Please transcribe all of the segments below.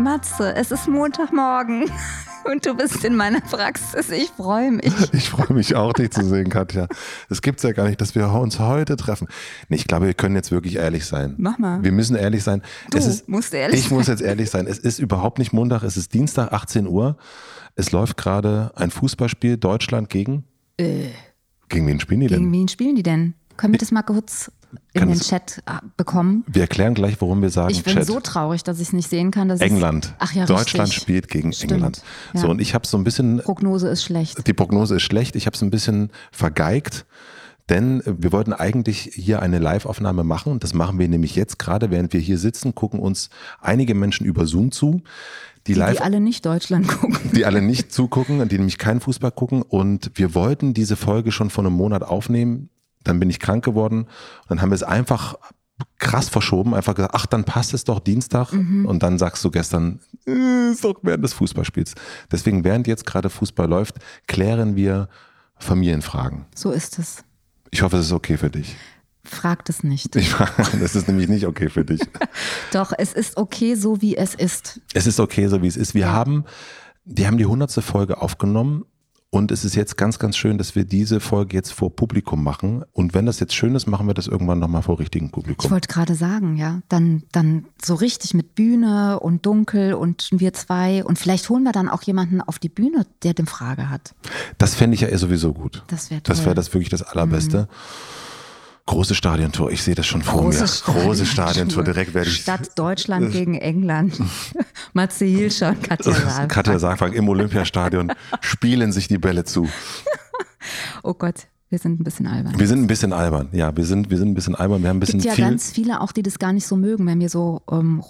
Matze, es ist Montagmorgen und du bist in meiner Praxis. Ich freue mich. Ich freue mich auch, dich zu sehen, Katja. Es gibt es ja gar nicht, dass wir uns heute treffen. Nee, ich glaube, wir können jetzt wirklich ehrlich sein. Mach mal. Wir müssen ehrlich sein. Du ist, musst ehrlich Ich muss jetzt ehrlich sein. Es ist überhaupt nicht Montag, es ist Dienstag, 18 Uhr. Es läuft gerade ein Fußballspiel Deutschland gegen. Äh, Gegen wen spielen die gegen denn? wen spielen die denn? Können wir das mal kurz in den Chat äh, bekommen? Wir erklären gleich, warum wir sagen Ich bin Chat. so traurig, dass ich es nicht sehen kann. England. Ach ja, Deutschland richtig. spielt gegen Stimmt. England. Ja. So, und ich habe so ein bisschen Prognose ist schlecht. Die Prognose ist schlecht. Ich habe es ein bisschen vergeigt, denn wir wollten eigentlich hier eine Live-Aufnahme machen. Das machen wir nämlich jetzt gerade, während wir hier sitzen, gucken uns einige Menschen über Zoom zu, die, Die, live, die alle nicht Deutschland gucken. die alle nicht zugucken, die nämlich keinen Fußball gucken. Und wir wollten diese Folge schon vor einem Monat aufnehmen. Dann bin ich krank geworden. Und dann haben wir es einfach krass verschoben, einfach gesagt, ach, dann passt es doch Dienstag. Und dann sagst du gestern, äh, ist doch während des Fußballspiels. Deswegen, während jetzt gerade Fußball läuft, klären wir Familienfragen. So ist es. Ich hoffe, es ist okay für dich. Fragt es nicht. Ich, das ist nämlich nicht okay für dich. Doch, es ist okay, so wie es ist. Es ist okay, so wie es ist. Wir haben, die haben die hundertste Folge aufgenommen und es ist jetzt ganz, ganz schön, dass wir diese Folge jetzt vor Publikum machen. Und wenn das jetzt schön ist, machen wir das irgendwann nochmal vor richtigem Ich Publikum. wollte gerade sagen, ja, dann, dann so richtig mit Bühne und dunkel und wir zwei und vielleicht holen wir dann auch jemanden auf die Bühne, der eine Frage hat. Das fände ich ja eh sowieso gut. Das wäre Das wäre das wirklich das Allerbeste. Große Stadiontor, ich sehe das schon vor Große mir. Stadion- Große Stadiontor, direkt werde ich. Stadt Deutschland gegen England. Matze Hilscher und Katja Saalfrank. Katja Saalfrank im Olympiastadion spielen sich die Bälle zu. Oh Gott, wir sind ein bisschen albern. Wir sind ein bisschen albern. Ja, wir sind, wir sind ein bisschen albern. Wir haben ein bisschen Es gibt ja viel. ganz viele auch, die das gar nicht so mögen, wenn wir so ähm,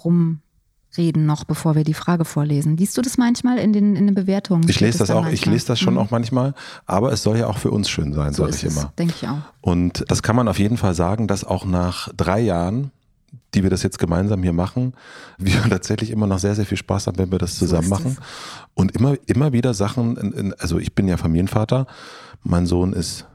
rumreden noch, bevor wir die Frage vorlesen. Liest du das manchmal in den, in den Bewertungen? Ich lese das auch, ich manchmal? lese das schon Mhm. auch manchmal, aber es soll ja auch für uns schön sein, So sage ich immer. denke ich auch. Und das kann man auf jeden Fall sagen, dass auch nach drei Jahren, die wir das jetzt gemeinsam hier machen, wir tatsächlich immer noch sehr, sehr viel Spaß haben, wenn wir das zusammen ist machen. Und immer, immer wieder Sachen, in, in, also ich bin ja Familienvater, mein Sohn ist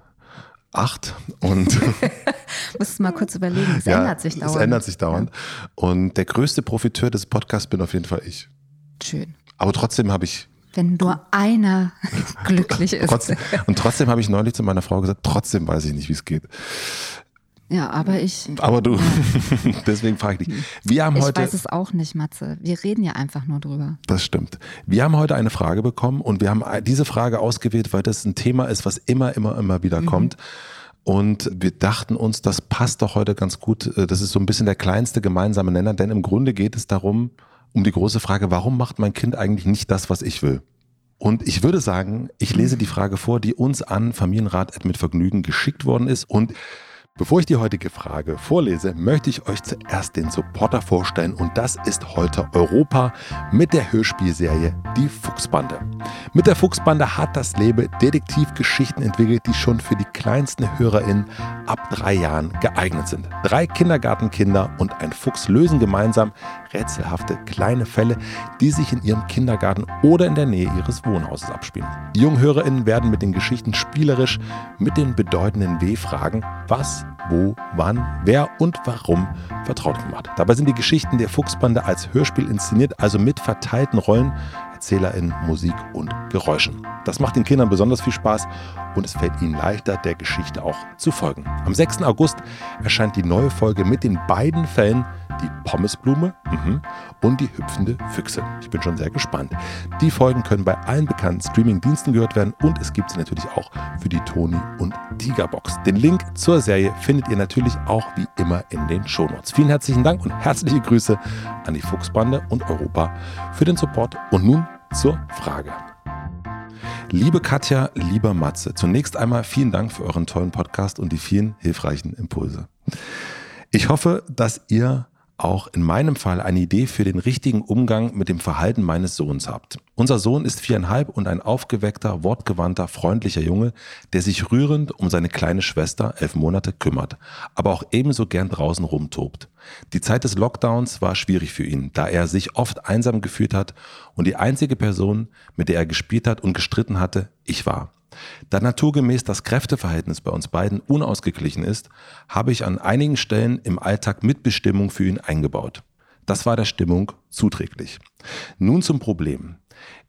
acht und Musst mal kurz überlegen, es ja, ändert sich dauernd. Es ändert sich dauernd. Und der größte Profiteur des Podcasts bin auf jeden Fall ich. Schön. Aber trotzdem habe ich Wenn nur einer glücklich ist. trotzdem, und trotzdem habe ich neulich zu meiner Frau gesagt, trotzdem weiß ich nicht, wie es geht. Ja, aber ich, Aber du, deswegen frage ich dich. Wir haben ich heute, weiß es auch nicht, Matze. Wir reden ja einfach nur drüber. das stimmt. Wir haben heute eine Frage bekommen und wir haben diese Frage ausgewählt, weil das ein Thema ist, was immer, immer, immer wieder Mhm. kommt. Und wir dachten uns, das passt doch heute ganz gut. Das ist so ein bisschen der kleinste gemeinsame Nenner, denn im Grunde geht es darum, um die große Frage, warum macht mein Kind eigentlich nicht das, was ich will? Und ich würde sagen, ich lese die Frage vor, die uns an Familienrat mit Vergnügen geschickt worden ist. Und bevor ich die heutige Frage vorlese, möchte ich euch zuerst den Supporter vorstellen. Und das ist heute Europa mit der Hörspielserie Die Fuchsbande. Mit der Fuchsbande hat das Leben Detektivgeschichten entwickelt, die schon für die kleinsten HörerInnen ab drei Jahren geeignet sind. Drei Kindergartenkinder und ein Fuchs lösen gemeinsam rätselhafte kleine Fälle, die sich in ihrem Kindergarten oder in der Nähe ihres Wohnhauses abspielen. Die jungen HörerInnen werden mit den Geschichten spielerisch mit den bedeutenden W-Fragen, was, wo, wann, wer und warum vertraut gemacht. Dabei sind die Geschichten der Fuchsbande als Hörspiel inszeniert, also mit verteilten Rollen, ErzählerInnen, Musik und Geräuschen. Das macht den Kindern besonders viel Spaß und es fällt ihnen leichter, der Geschichte auch zu folgen. Am 6. August erscheint die neue Folge mit den beiden Fällen, die Pommesblume mhm. und die hüpfende Füchse. Ich bin schon sehr gespannt. Die Folgen können bei allen bekannten Streaming-Diensten gehört werden und es gibt sie natürlich auch für die Toni und Tigerbox. Den Link zur Serie findet ihr natürlich auch wie immer in den Shownotes. Vielen herzlichen Dank und herzliche Grüße an die Fuchsbande und Europa für den Support. Und nun zur Frage. Liebe Katja, lieber Matze, zunächst einmal vielen Dank für euren tollen Podcast und die vielen hilfreichen Impulse. Ich hoffe, dass ihr auch in meinem Fall eine Idee für den richtigen Umgang mit dem Verhalten meines Sohns habt. Unser Sohn ist viereinhalb und ein aufgeweckter, wortgewandter, freundlicher Junge, der sich rührend um seine kleine Schwester, elf Monate, kümmert, aber auch ebenso gern draußen rumtobt. Die Zeit des Lockdowns war schwierig für ihn, da er sich oft einsam gefühlt hat und die einzige Person, mit der er gespielt hat und gestritten hatte, ich war. Da naturgemäß das Kräfteverhältnis bei uns beiden unausgeglichen ist, habe ich an einigen Stellen im Alltag Mitbestimmung für ihn eingebaut. Das war der Stimmung zuträglich. Nun zum Problem.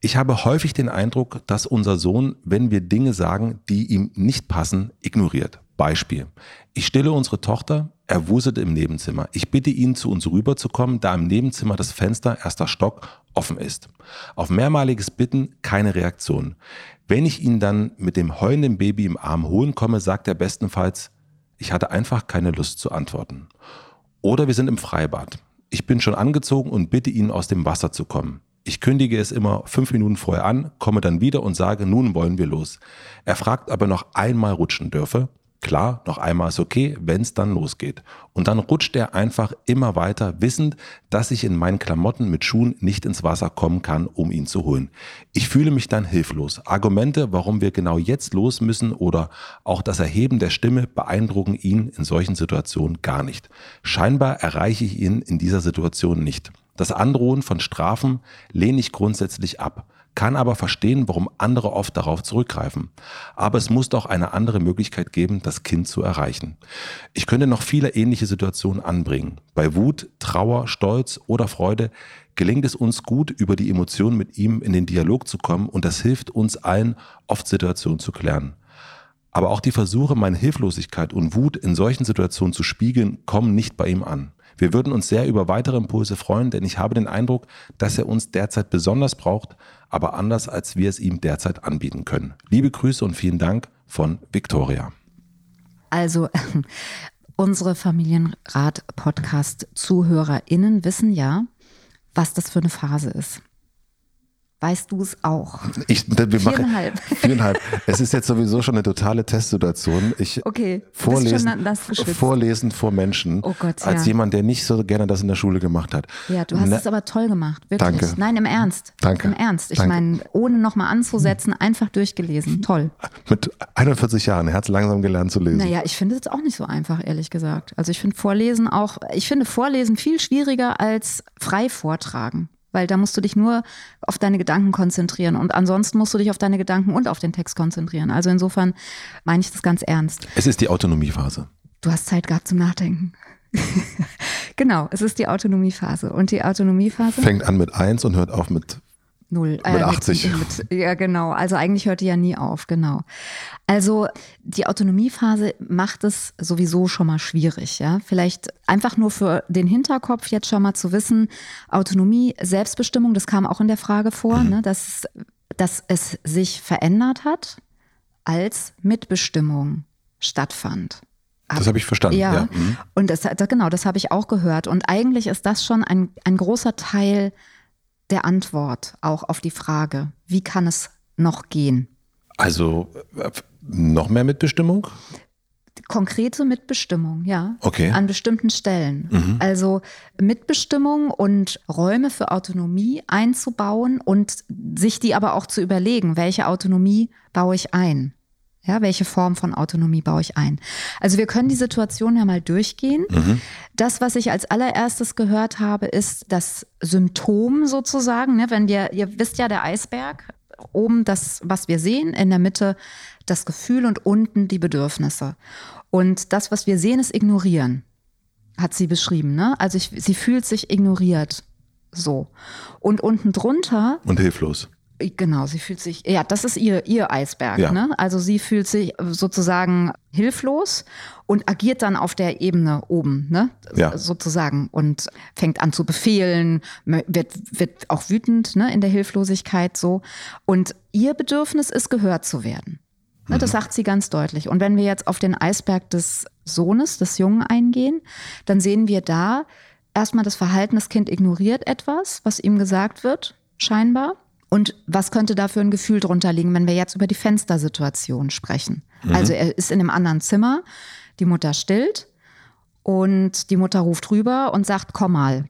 Ich habe häufig den Eindruck, dass unser Sohn, wenn wir Dinge sagen, die ihm nicht passen, ignoriert. Beispiel. Ich stille unsere Tochter, er wuselt im Nebenzimmer. Ich bitte ihn, zu uns rüberzukommen, da im Nebenzimmer das Fenster, erster Stock, offen ist. Auf mehrmaliges Bitten keine Reaktion. Wenn ich ihn dann mit dem heulenden Baby im Arm holen komme, sagt er bestenfalls, ich hatte einfach keine Lust zu antworten. Oder wir sind im Freibad. Ich bin schon angezogen und bitte ihn, aus dem Wasser zu kommen. Ich kündige es immer fünf Minuten vorher an, komme dann wieder und sage, nun wollen wir los. Er fragt, ob er noch einmal rutschen dürfe. Klar, noch einmal ist okay, wenn es dann losgeht. Und dann rutscht er einfach immer weiter, wissend, dass ich in meinen Klamotten mit Schuhen nicht ins Wasser kommen kann, um ihn zu holen. Ich fühle mich dann hilflos. Argumente, warum wir genau jetzt los müssen oder auch das Erheben der Stimme beeindrucken ihn in solchen Situationen gar nicht. Scheinbar erreiche ich ihn in dieser Situation nicht. Das Androhen von Strafen lehne ich grundsätzlich ab kann aber verstehen, warum andere oft darauf zurückgreifen. Aber es muss doch eine andere Möglichkeit geben, das Kind zu erreichen. Ich könnte noch viele ähnliche Situationen anbringen. Bei Wut, Trauer, Stolz oder Freude gelingt es uns gut, über die Emotionen mit ihm in den Dialog zu kommen und das hilft uns allen, oft Situationen zu klären. Aber auch die Versuche, meine Hilflosigkeit und Wut in solchen Situationen zu spiegeln, kommen nicht bei ihm an. Wir würden uns sehr über weitere Impulse freuen, denn ich habe den Eindruck, dass er uns derzeit besonders braucht, aber anders, als wir es ihm derzeit anbieten können. Liebe Grüße und vielen Dank von Victoria. Also, unsere Familienrat-Podcast-ZuhörerInnen wissen ja, was das für eine Phase ist. Weißt du es auch? Ich, wir viereinhalb. viereinhalb. Es ist jetzt sowieso schon eine totale Testsituation. Ich okay, vorlesen, vorlesen vor Menschen. Oh Gott, als jemand, der nicht so gerne das in der Schule gemacht hat. Ja, du hast Na, es aber toll gemacht, wirklich. Danke. Nein, im Ernst. Danke. Im Ernst. Ich meine, ohne nochmal anzusetzen, einfach durchgelesen. Toll. Mit 41 Jahren, er hat langsam gelernt zu lesen. Naja, ich finde es auch nicht so einfach, ehrlich gesagt. Also ich finde Vorlesen auch, ich finde Vorlesen viel schwieriger als frei vortragen weil da musst du dich nur auf deine Gedanken konzentrieren und ansonsten musst du dich auf deine Gedanken und auf den Text konzentrieren. Also insofern meine ich das ganz ernst. Es ist die Autonomiephase. Du hast Zeit gehabt zum Nachdenken. genau, es ist die Autonomiephase. Und die Autonomiephase. Fängt an mit 1 und hört auf mit Null. Mit 80. Äh, mit, mit, ja, genau. Also eigentlich hört die ja nie auf, genau. Also die Autonomiephase macht es sowieso schon mal schwierig, ja. Vielleicht einfach nur für den Hinterkopf jetzt schon mal zu wissen, Autonomie, Selbstbestimmung, das kam auch in der Frage vor, mhm. ne, dass, dass es sich verändert hat, als Mitbestimmung stattfand. Das habe ich verstanden. Ja, ja. Mhm. und das, genau, das habe ich auch gehört. Und eigentlich ist das schon ein, ein großer Teil der Antwort auch auf die Frage, wie kann es noch gehen? Also äh, noch mehr Mitbestimmung? Konkrete Mitbestimmung, ja. Okay. An bestimmten Stellen. Mhm. Also Mitbestimmung und Räume für Autonomie einzubauen und sich die aber auch zu überlegen, welche Autonomie baue ich ein. Ja, welche Form von Autonomie baue ich ein? Also wir können die Situation ja mal durchgehen. Mhm. Das, was ich als allererstes gehört habe, ist das Symptom sozusagen. Ne? Wenn wir, ihr wisst ja, der Eisberg, oben das, was wir sehen, in der Mitte das Gefühl und unten die Bedürfnisse. Und das, was wir sehen, ist ignorieren, hat sie beschrieben. Ne? Also ich, sie fühlt sich ignoriert. So. Und unten drunter. Und hilflos Genau, sie fühlt sich, ja, das ist ihr, ihr Eisberg. Ja. Ne? Also sie fühlt sich sozusagen hilflos und agiert dann auf der Ebene oben, ne? Ja. sozusagen, und fängt an zu befehlen, wird, wird auch wütend ne? in der Hilflosigkeit so. Und ihr Bedürfnis ist, gehört zu werden. Ne? Das sagt sie ganz deutlich. Und wenn wir jetzt auf den Eisberg des Sohnes, des Jungen eingehen, dann sehen wir da erstmal das Verhalten, das Kind ignoriert etwas, was ihm gesagt wird, scheinbar. Und was könnte da für ein Gefühl drunter liegen, wenn wir jetzt über die Fenstersituation sprechen? Also er ist in einem anderen Zimmer, die Mutter stillt und die Mutter ruft rüber und sagt, komm mal.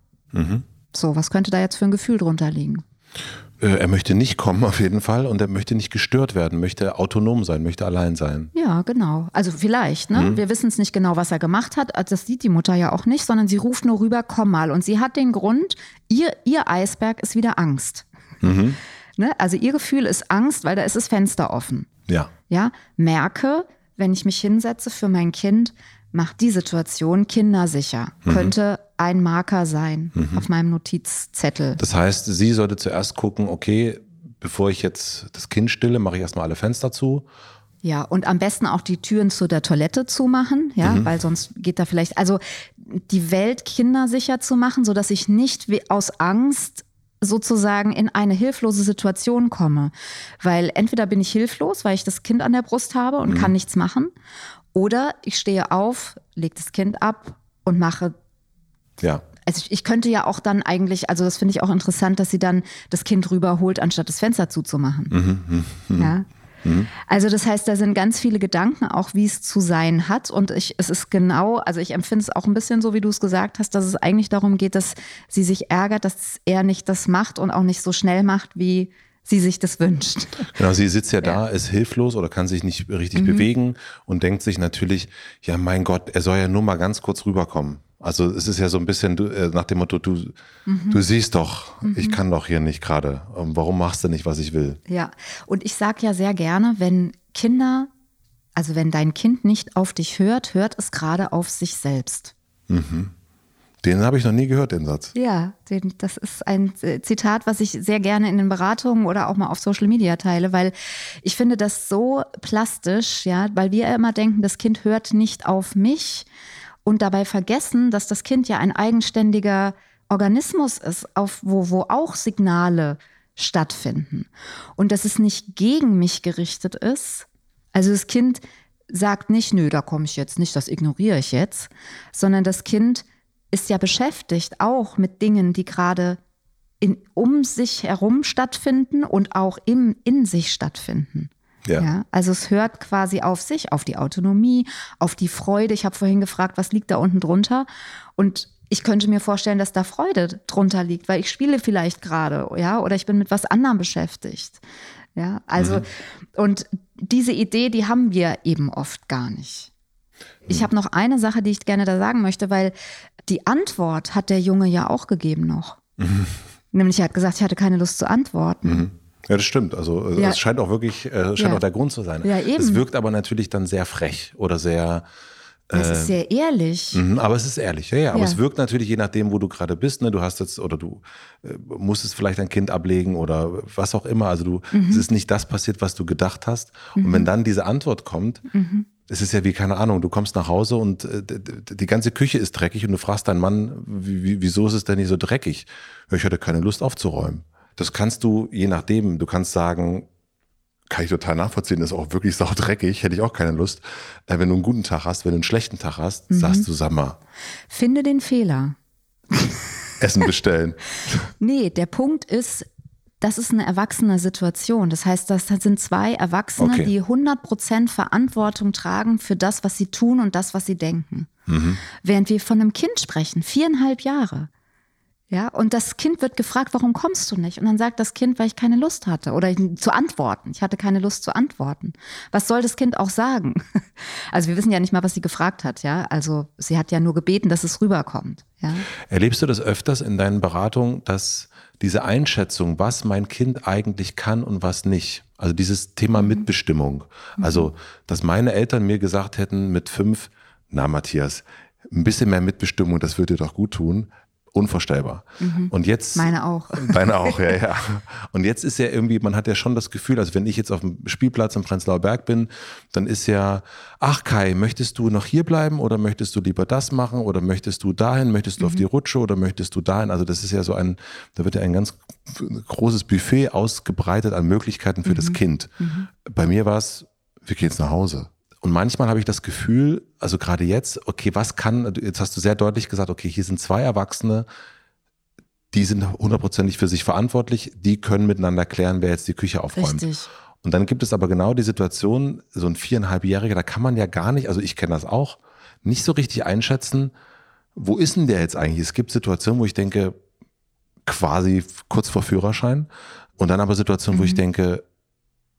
So, was könnte da jetzt für ein Gefühl drunter liegen? Äh, Er möchte nicht kommen auf jeden Fall und er möchte nicht gestört werden, möchte autonom sein, möchte allein sein. Ja, genau. Also vielleicht, ne? Wir wissen es nicht genau, was er gemacht hat. Also Das sieht die Mutter ja auch nicht, sondern sie ruft nur rüber, komm mal. Und sie hat den Grund, ihr, ihr Eisberg ist wieder Angst. Ne? Also ihr Gefühl ist Angst, weil da ist das Fenster offen. Ja. Ja, merke, wenn ich mich hinsetze für mein Kind, macht die Situation kindersicher. Könnte ein Marker sein auf meinem Notizzettel. Das heißt, sie sollte zuerst gucken, okay, bevor ich jetzt das Kind stille, mache ich erstmal alle Fenster zu. Ja, und am besten auch die Türen zu der Toilette zumachen, ja, weil sonst geht da vielleicht, also die Welt kindersicher zu machen, sodass ich nicht aus Angst sozusagen in eine hilflose Situation komme. Weil entweder bin ich hilflos, weil ich das Kind an der Brust habe und kann nichts machen, oder ich stehe auf, lege das Kind ab und mache Ja. also ich, ich könnte ja auch dann eigentlich, also das finde ich auch interessant, dass sie dann das Kind rüberholt, anstatt das Fenster zuzumachen. Ja. Also das heißt, da sind ganz viele Gedanken auch, wie es zu sein hat. Und ich, es ist genau, also ich empfinde es auch ein bisschen so, wie du es gesagt hast, dass es eigentlich darum geht, dass sie sich ärgert, dass er nicht das macht und auch nicht so schnell macht, wie sie sich das wünscht. Genau, sie sitzt ja da, ist hilflos oder kann sich nicht richtig bewegen und denkt sich natürlich, ja mein Gott, er soll ja nur mal ganz kurz rüberkommen. Also es ist ja so ein bisschen äh, nach dem Motto, du, du siehst doch, ich kann doch hier nicht gerade. Ähm, Warum machst du nicht, was ich will? Ja, und ich sage ja sehr gerne, wenn Kinder, also wenn dein Kind nicht auf dich hört, hört es gerade auf sich selbst. Den habe ich noch nie gehört, den Satz. Ja, den, das ist ein äh, Zitat, was ich sehr gerne in den Beratungen oder auch mal auf Social Media teile, weil ich finde das so plastisch, ja, weil wir immer denken, das Kind hört nicht auf mich und dabei vergessen, dass das Kind ja ein eigenständiger Organismus ist, auf wo, wo auch Signale stattfinden und dass es nicht gegen mich gerichtet ist. Also das Kind sagt nicht, nö, da komme ich jetzt nicht, das ignoriere ich jetzt, sondern das Kind ist ja beschäftigt auch mit Dingen, die gerade in, um sich herum stattfinden und auch im, in sich stattfinden. Ja. also es hört quasi auf sich, auf die Autonomie, auf die Freude. Ich habe vorhin gefragt, was liegt da unten drunter? Und ich könnte mir vorstellen, dass da Freude drunter liegt, weil ich spiele vielleicht gerade, ja, oder ich bin mit was anderem beschäftigt. Ja, also, und diese Idee, die haben wir eben oft gar nicht. Ich habe noch eine Sache, die ich gerne da sagen möchte, weil die Antwort hat der Junge ja auch gegeben noch. Nämlich er hat gesagt, ich hatte keine Lust zu antworten. Ja, das stimmt. Also äh, Ja. es scheint auch wirklich, äh, scheint Ja. auch der Grund zu sein. Ja, eben. Es wirkt aber natürlich dann sehr frech oder sehr, Das ist sehr ehrlich. Mhm, aber es ist ehrlich, ja, ja. Aber Ja. es wirkt natürlich je nachdem, wo du gerade bist. Ne? Du hast jetzt oder du äh, musstest vielleicht ein Kind ablegen oder was auch immer. Also du, Mhm. es ist nicht das passiert, was du gedacht hast. Und wenn dann diese Antwort kommt, Mhm. Es ist ja wie keine Ahnung. Du kommst nach Hause und äh, die ganze Küche ist dreckig und du fragst deinen Mann, wie, wie, wieso ist es denn nicht so dreckig? Ich hatte keine Lust aufzuräumen. Das kannst du je nachdem. Du kannst sagen, kann ich total nachvollziehen, ist auch wirklich saudreckig, hätte ich auch keine Lust. Äh, wenn du einen guten Tag hast, wenn du einen schlechten Tag hast, Mhm. sagst du, sag mal, Finde den Fehler. Essen bestellen. Nee, der Punkt ist, das ist eine erwachsene Situation. Das heißt, das sind zwei Erwachsene, Okay. die 100% Verantwortung tragen für das, was sie tun und das, was sie denken. Während wir von einem Kind sprechen, viereinhalb Jahre. Ja, und das Kind wird gefragt, warum kommst du nicht? Und dann sagt das Kind, weil ich keine Lust hatte oder ich- zu antworten. Ich hatte keine Lust zu antworten. Was soll das Kind auch sagen? Also wir wissen ja nicht mal, was sie gefragt hat, ja. Also sie hat ja nur gebeten, dass es rüberkommt, ja. Erlebst du das öfters in deinen Beratungen, dass diese Einschätzung, was mein Kind eigentlich kann und was nicht, also dieses Thema Mitbestimmung, also dass meine Eltern mir gesagt hätten mit fünf, na Matthias, ein bisschen mehr Mitbestimmung, das würde dir doch gut tun. Unvorstellbar. Mhm. Und jetzt. Meine auch. Deine auch, ja, ja. Und jetzt ist ja irgendwie, man hat ja schon das Gefühl, also wenn ich jetzt auf dem Spielplatz im Prenzlauer Berg bin, dann ist ja, ach Kai, möchtest du noch hier bleiben oder möchtest du lieber das machen oder möchtest du dahin, möchtest du mhm. auf die Rutsche oder möchtest du dahin? Also das ist ja so ein, da wird ja ein ganz großes Buffet ausgebreitet an Möglichkeiten für mhm. das Kind. Mhm. Bei mir war es, wir gehen jetzt nach Hause. Und manchmal habe ich das Gefühl, also gerade jetzt, okay, was kann, jetzt hast du sehr deutlich gesagt, okay, hier sind zwei Erwachsene, die sind hundertprozentig für sich verantwortlich, die können miteinander klären, wer jetzt die Küche aufräumt. Richtig. Und dann gibt es aber genau die Situation, so ein viereinhalbjähriger, da kann man ja gar nicht, also ich kenne das auch, nicht so richtig einschätzen, wo ist denn der jetzt eigentlich? Es gibt Situationen, wo ich denke, quasi kurz vor Führerschein und dann aber Situationen, mhm. wo ich mhm. denke,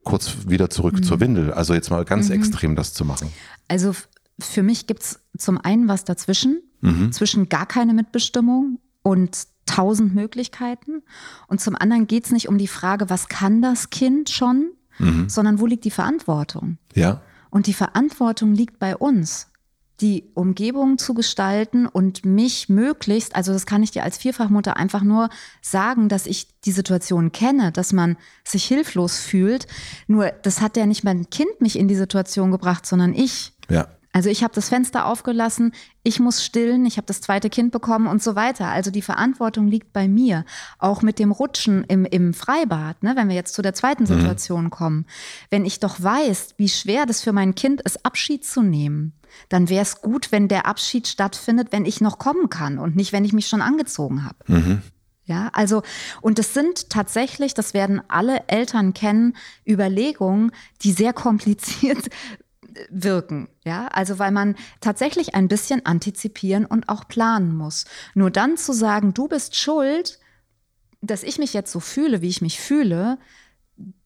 kurz wieder zurück mhm. zur Windel. Also jetzt mal ganz mhm. extrem das zu machen. Also für mich gibt es zum einen was dazwischen, mhm. zwischen gar keine Mitbestimmung und tausend Möglichkeiten. Und zum anderen geht es nicht um die Frage, was kann das Kind schon, mhm. sondern wo liegt die Verantwortung? Ja. Und die Verantwortung liegt bei uns die Umgebung zu gestalten und mich möglichst, also das kann ich dir als Vierfachmutter einfach nur sagen, dass ich die Situation kenne, dass man sich hilflos fühlt. Nur das hat ja nicht mein Kind mich in die Situation gebracht, sondern ich. Ja. Also ich habe das Fenster aufgelassen, ich muss stillen, ich habe das zweite Kind bekommen und so weiter. Also die Verantwortung liegt bei mir. Auch mit dem Rutschen im, im Freibad, ne, wenn wir jetzt zu der zweiten mhm. Situation mhm. kommen. Wenn ich doch weiß, wie schwer das für mein Kind ist, Abschied zu nehmen, dann wäre es gut, wenn der Abschied stattfindet, wenn ich noch kommen kann und nicht, wenn ich mich schon angezogen habe. Mhm. Ja, also, und es sind tatsächlich, das werden alle Eltern kennen, Überlegungen, die sehr kompliziert wirken. Ja, also weil man tatsächlich ein bisschen antizipieren und auch planen muss. Nur dann zu sagen, du bist schuld, dass ich mich jetzt so fühle, wie ich mich fühle,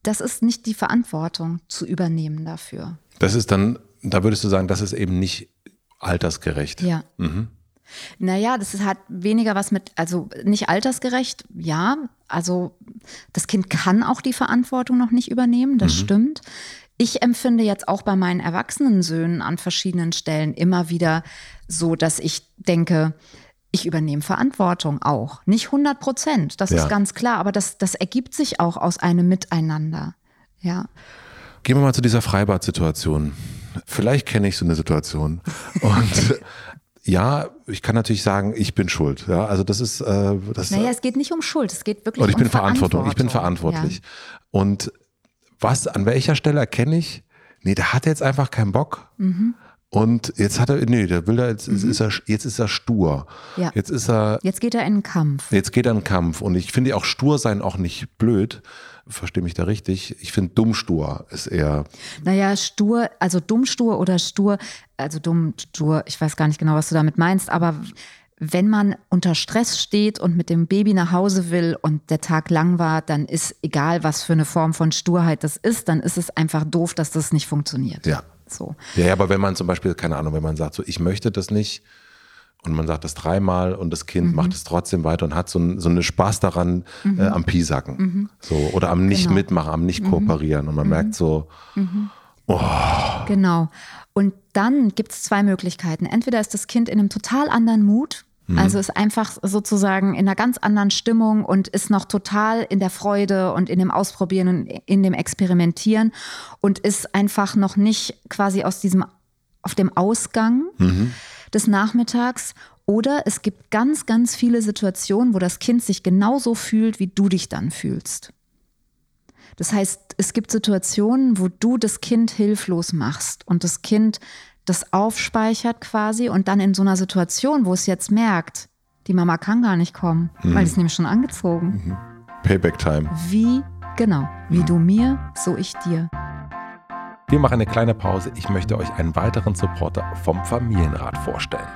das ist nicht die Verantwortung zu übernehmen dafür. Das ist dann, da würdest du sagen, das ist eben nicht altersgerecht. Ja. Mhm. Naja, das hat weniger was mit, also nicht altersgerecht, ja. Also das Kind kann auch die Verantwortung noch nicht übernehmen, das mhm. stimmt. Ich empfinde jetzt auch bei meinen erwachsenen Söhnen an verschiedenen Stellen immer wieder so, dass ich denke, ich übernehme Verantwortung auch. Nicht 100 Prozent, das ja. ist ganz klar, aber das, das ergibt sich auch aus einem Miteinander. Ja. Gehen wir mal zu dieser Freibad-Situation. Vielleicht kenne ich so eine Situation. Und ja, ich kann natürlich sagen, ich bin schuld. Ja, also das ist. Äh, das, naja, es geht nicht um Schuld, es geht wirklich um ich bin Verantwortung. Ich bin verantwortlich. Ja. Und was, an welcher Stelle erkenne ich, nee, der hat jetzt einfach keinen Bock. Mhm. Und jetzt hat er, nee, der will da, jetzt, mhm. ist er, jetzt ist er stur. Ja. Jetzt ist er. Jetzt geht er in den Kampf. Jetzt geht er in den Kampf. Und ich finde auch stur sein auch nicht blöd. Verstehe mich da richtig. Ich finde dumm stur ist eher. Naja, stur, also dumm stur oder stur, also dumm stur, ich weiß gar nicht genau, was du damit meinst, aber wenn man unter Stress steht und mit dem Baby nach Hause will und der Tag lang war, dann ist egal, was für eine Form von Sturheit das ist, dann ist es einfach doof, dass das nicht funktioniert. Ja. So. Ja, aber wenn man zum Beispiel, keine Ahnung, wenn man sagt, so, ich möchte das nicht, und man sagt das dreimal und das Kind mhm. macht es trotzdem weiter und hat so, ein, so eine Spaß daran mhm. äh, am Piesacken. Mhm. So, oder am nicht genau. mitmachen, am nicht mhm. kooperieren. Und man mhm. merkt so, mhm. oh. Genau. Und dann gibt es zwei Möglichkeiten. Entweder ist das Kind in einem total anderen Mut Mhm. Also ist einfach sozusagen in einer ganz anderen Stimmung und ist noch total in der Freude und in dem Ausprobieren und in dem Experimentieren und ist einfach noch nicht quasi aus diesem, auf dem Ausgang mhm. des Nachmittags. Oder es gibt ganz, ganz viele Situationen, wo das Kind sich genauso fühlt, wie du dich dann fühlst. Das heißt, es gibt Situationen, wo du das Kind hilflos machst und das Kind das aufspeichert quasi und dann in so einer Situation, wo es jetzt merkt, die Mama kann gar nicht kommen, mhm. weil es nämlich schon angezogen. Mhm. Payback Time. Wie, genau, wie mhm. du mir, so ich dir. Wir machen eine kleine Pause. Ich möchte euch einen weiteren Supporter vom Familienrat vorstellen.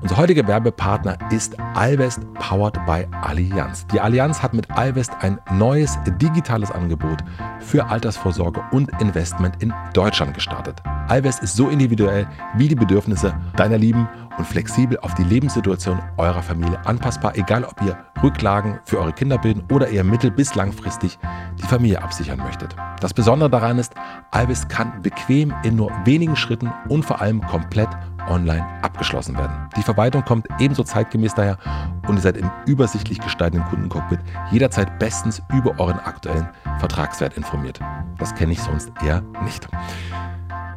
Unser heutiger Werbepartner ist Alvest powered by Allianz. Die Allianz hat mit Alvest ein neues digitales Angebot für Altersvorsorge und Investment in Deutschland gestartet. Alvest ist so individuell wie die Bedürfnisse deiner Lieben und flexibel auf die Lebenssituation eurer Familie anpassbar, egal ob ihr Rücklagen für eure Kinder bilden oder ihr mittel- bis langfristig die Familie absichern möchtet. Das Besondere daran ist, Alvest kann bequem in nur wenigen Schritten und vor allem komplett online abgeschlossen werden. Die Verwaltung kommt ebenso zeitgemäß daher und ihr seid im übersichtlich gestalteten Kundencockpit jederzeit bestens über euren aktuellen Vertragswert informiert. Das kenne ich sonst eher nicht.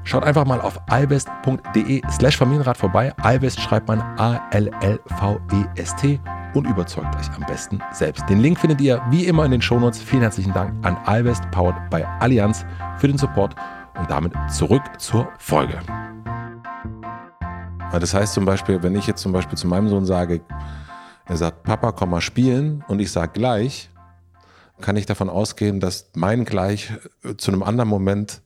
Schaut einfach mal auf alvest.de slash Familienrat vorbei. Alvest schreibt man A-L-L-V-E-S-T und überzeugt euch am besten selbst. Den Link findet ihr wie immer in den Shownotes. Vielen herzlichen Dank an Alvest, powered by Allianz, für den Support und damit zurück zur Folge. Das heißt zum Beispiel, wenn ich jetzt zum Beispiel zu meinem Sohn sage, er sagt, Papa, komm mal spielen und ich sage gleich, kann ich davon ausgehen, dass mein gleich zu einem anderen Moment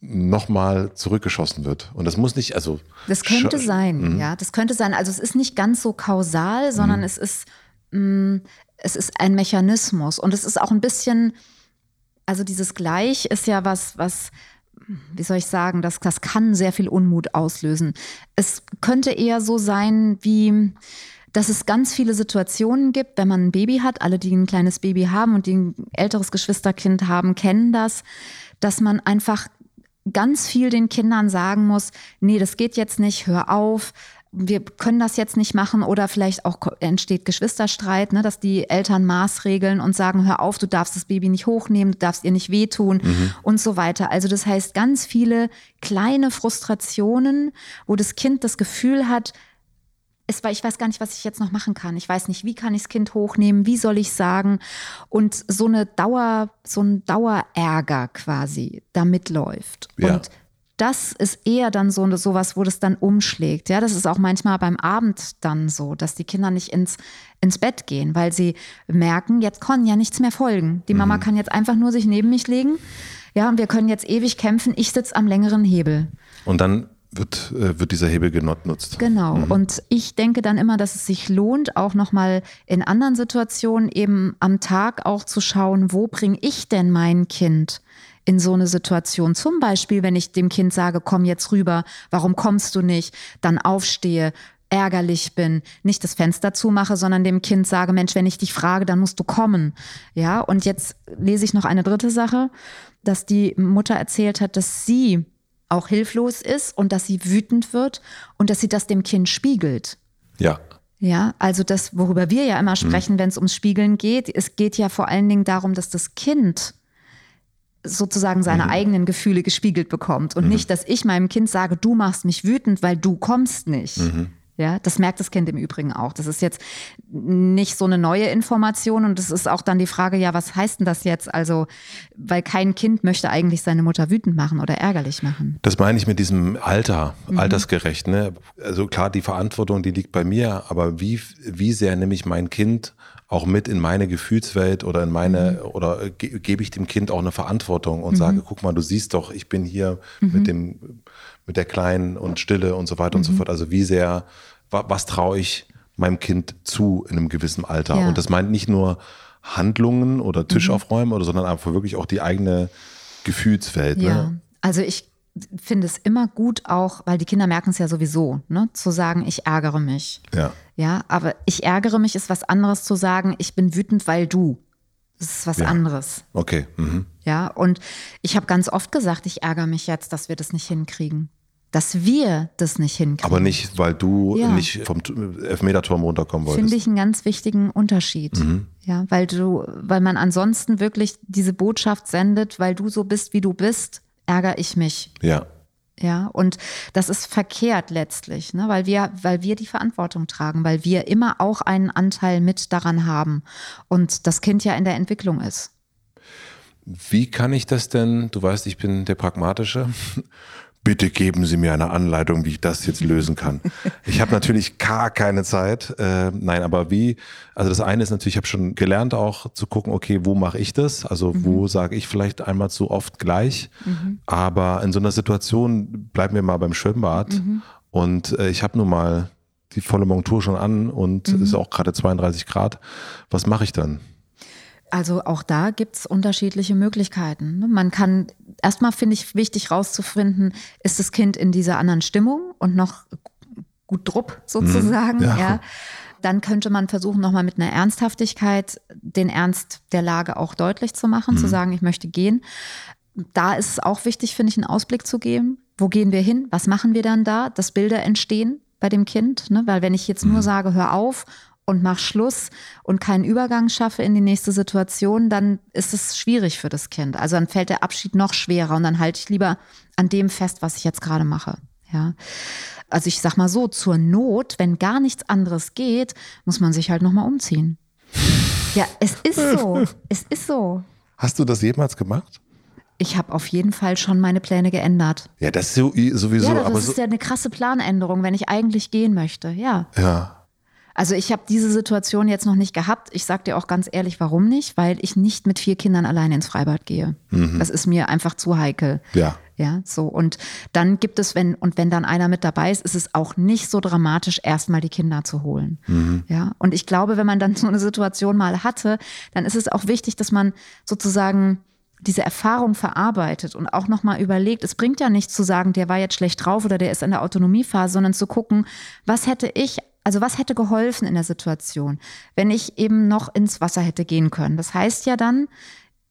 nochmal zurückgeschossen wird. Und das muss nicht, also. Das könnte sein, mhm. ja. Das könnte sein. Also es ist nicht ganz so kausal, sondern mhm. es ist, mh, mm, es ist ein Mechanismus. Und es ist auch ein bisschen, also dieses Gleich ist ja was, was, wie soll ich sagen, das, das kann sehr viel Unmut auslösen. Es könnte eher so sein wie, dass es ganz viele Situationen gibt, wenn man ein Baby hat, alle, die ein kleines Baby haben und die ein älteres Geschwisterkind haben, kennen das, dass man einfach ganz viel den Kindern sagen muss, nee, das geht jetzt nicht, hör auf, wir können das jetzt nicht machen oder vielleicht auch entsteht Geschwisterstreit, ne, dass die Eltern Maßregeln und sagen, hör auf, du darfst das Baby nicht hochnehmen, du darfst ihr nicht wehtun mhm. und so weiter. Also das heißt ganz viele kleine Frustrationen, wo das Kind das Gefühl hat, es war, ich weiß gar nicht, was ich jetzt noch machen kann. Ich weiß nicht, wie kann ich das Kind hochnehmen, wie soll ich sagen? Und so eine Dauer, so ein Dauerärger quasi da mitläuft. Ja. Und das ist eher dann so sowas, wo das dann umschlägt. Ja, das ist auch manchmal beim Abend dann so, dass die Kinder nicht ins, ins Bett gehen, weil sie merken, jetzt kann ja nichts mehr folgen. Die Mama mhm. kann jetzt einfach nur sich neben mich legen. Ja, und wir können jetzt ewig kämpfen. Ich sitze am längeren Hebel. Und dann wird, äh, wird dieser Hebel genutzt. Genau. Mhm. Und ich denke dann immer, dass es sich lohnt, auch nochmal in anderen Situationen eben am Tag auch zu schauen, wo bringe ich denn mein Kind in so eine Situation? Zum Beispiel, wenn ich dem Kind sage, komm jetzt rüber, warum kommst du nicht? Dann aufstehe, ärgerlich bin, nicht das Fenster zumache, sondern dem Kind sage, Mensch, wenn ich dich frage, dann musst du kommen. Ja, und jetzt lese ich noch eine dritte Sache, dass die Mutter erzählt hat, dass sie auch hilflos ist und dass sie wütend wird und dass sie das dem Kind spiegelt. Ja. Ja, also das, worüber wir ja immer sprechen, mhm. wenn es ums Spiegeln geht, es geht ja vor allen Dingen darum, dass das Kind sozusagen seine mhm. eigenen Gefühle gespiegelt bekommt und mhm. nicht, dass ich meinem Kind sage, du machst mich wütend, weil du kommst nicht. Mhm. Ja, das merkt das Kind im Übrigen auch. Das ist jetzt nicht so eine neue Information und es ist auch dann die Frage, ja, was heißt denn das jetzt? Also, weil kein Kind möchte eigentlich seine Mutter wütend machen oder ärgerlich machen. Das meine ich mit diesem Alter, mhm. altersgerecht. Ne? Also klar, die Verantwortung, die liegt bei mir, aber wie, wie sehr nehme ich mein Kind auch mit in meine Gefühlswelt oder in meine, mhm. oder ge gebe ich dem Kind auch eine Verantwortung und mhm. sage, guck mal, du siehst doch, ich bin hier mit mhm. dem, mit der Kleinen und Stille und so weiter und so mhm. fort. Also wie sehr was traue ich meinem Kind zu in einem gewissen Alter. Ja. Und das meint nicht nur Handlungen oder Tisch mhm. aufräumen oder, sondern einfach wirklich auch die eigene Gefühlswelt. Ne? Ja, ne? also ich finde es immer gut auch, weil die Kinder merken es ja sowieso, ne, zu sagen, ich ärgere mich. Ja. Ja, aber ich ärgere mich ist was anderes zu sagen, ich bin wütend, weil du. Das ist was ja. anderes. Okay. Mhm. Ja, und ich habe ganz oft gesagt, ich ärgere mich jetzt, dass wir das nicht hinkriegen dass wir das nicht hinkriegen. Aber nicht, weil du ja. nicht vom Elfmeterturm runterkommen wolltest. Finde ich einen ganz wichtigen Unterschied. Mhm. Ja, weil du, weil man ansonsten wirklich diese Botschaft sendet, weil du so bist, wie du bist, ärgere ich mich. Ja. Ja, und das ist verkehrt letztlich, ne? weil, wir, weil wir die Verantwortung tragen, weil wir immer auch einen Anteil mit daran haben und das Kind ja in der Entwicklung ist. Wie kann ich das denn, du weißt, ich bin der Pragmatische, bitte geben Sie mir eine Anleitung, wie ich das jetzt lösen kann. Ich habe natürlich gar keine Zeit. Äh, nein, aber wie? Also das eine ist natürlich, ich habe schon gelernt auch zu gucken, okay, wo mache ich das? Also mhm. wo sage ich vielleicht einmal zu oft gleich? Mhm. Aber in so einer Situation bleiben wir mal beim Schwimmbad mhm. und äh, ich habe nun mal die volle Montur schon an und es ist mhm. auch gerade 32 Grad. Was mache ich dann? Also auch da gibt es unterschiedliche Möglichkeiten. Man kann, erstmal finde ich wichtig rauszufinden, ist das Kind in dieser anderen Stimmung und noch gut drupp sozusagen. Mhm, ja. ja. Dann könnte man versuchen, nochmal mit einer Ernsthaftigkeit den Ernst der Lage auch deutlich zu machen, mhm. zu sagen, ich möchte gehen. da ist es auch wichtig, finde ich, einen Ausblick zu geben. Wo gehen wir hin? Was machen wir dann da? Dass Bilder entstehen bei dem Kind. Ne? Weil wenn ich jetzt nur mhm. sage, hör auf und mach Schluss und keinen Übergang schaffe in die nächste Situation, dann ist es schwierig für das Kind. Also dann fällt der Abschied noch schwerer und dann halte ich lieber an dem fest, was ich jetzt gerade mache. Ja. Also ich sag mal so, zur Not, wenn gar nichts anderes geht, muss man sich halt nochmal umziehen. Ja, es ist so. es ist so. Hast du das jemals gemacht? Ich habe auf jeden Fall schon meine Pläne geändert. Ja, das ist sowieso. Ja, das aber ist so ja eine krasse Planänderung, wenn ich eigentlich gehen möchte. Ja. Ja. Also ich habe diese Situation jetzt noch nicht gehabt. Ich sage dir auch ganz ehrlich, warum nicht? Weil ich nicht mit vier Kindern alleine ins Freibad gehe. Mhm. Das ist mir einfach zu heikel. Ja. Ja, so. Und dann gibt es, wenn, und wenn dann einer mit dabei ist, ist es auch nicht so dramatisch, erstmal die Kinder zu holen. Mhm. Ja. Und ich glaube, wenn man dann so eine Situation mal hatte, dann ist es auch wichtig, dass man sozusagen diese Erfahrung verarbeitet und auch nochmal überlegt, es bringt ja nichts zu sagen, der war jetzt schlecht drauf oder der ist in der Autonomiephase, sondern zu gucken, was hätte ich also was hätte geholfen in der Situation, wenn ich eben noch ins Wasser hätte gehen können? Das heißt ja dann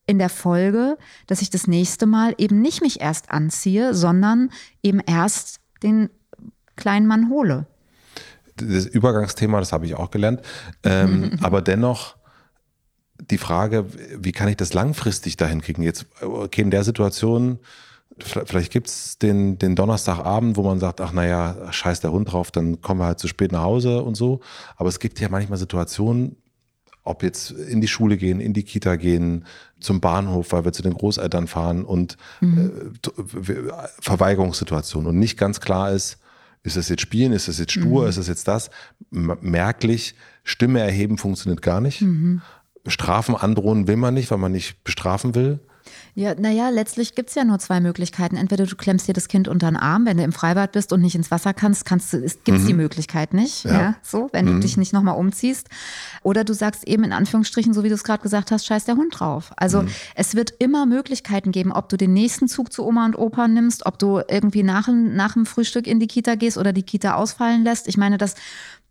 in der Folge, dass ich das nächste Mal eben nicht mich erst anziehe, sondern eben erst den kleinen Mann hole. Das Übergangsthema, das habe ich auch gelernt. Ähm, aber dennoch die Frage, wie kann ich das langfristig dahin kriegen? Jetzt, okay, in der Situation vielleicht gibt es den, den Donnerstagabend, wo man sagt, ach naja, scheiß der Hund drauf, dann kommen wir halt zu spät nach Hause und so. Aber es gibt ja manchmal Situationen, ob jetzt in die Schule gehen, in die Kita gehen, zum Bahnhof, weil wir zu den Großeltern fahren und mhm. äh, Verweigerungssituationen und nicht ganz klar ist, ist das jetzt Spielen, ist das jetzt stur, mhm. ist das jetzt das? Merklich, Stimme erheben funktioniert gar nicht. Mhm. Strafen androhen will man nicht, weil man nicht bestrafen will. Ja, naja, letztlich gibt es ja nur zwei Möglichkeiten. Entweder du klemmst dir das Kind unter den Arm, wenn du im Freibad bist und nicht ins Wasser kannst, kannst du, gibt es mhm. die Möglichkeit nicht, ja. ja so, wenn mhm. du dich nicht nochmal umziehst. Oder du sagst eben in Anführungsstrichen, so wie du es gerade gesagt hast, scheiß der Hund drauf. Also mhm. es wird immer Möglichkeiten geben, ob du den nächsten Zug zu Oma und Opa nimmst, ob du irgendwie nach, nach dem Frühstück in die Kita gehst oder die Kita ausfallen lässt. Ich meine, das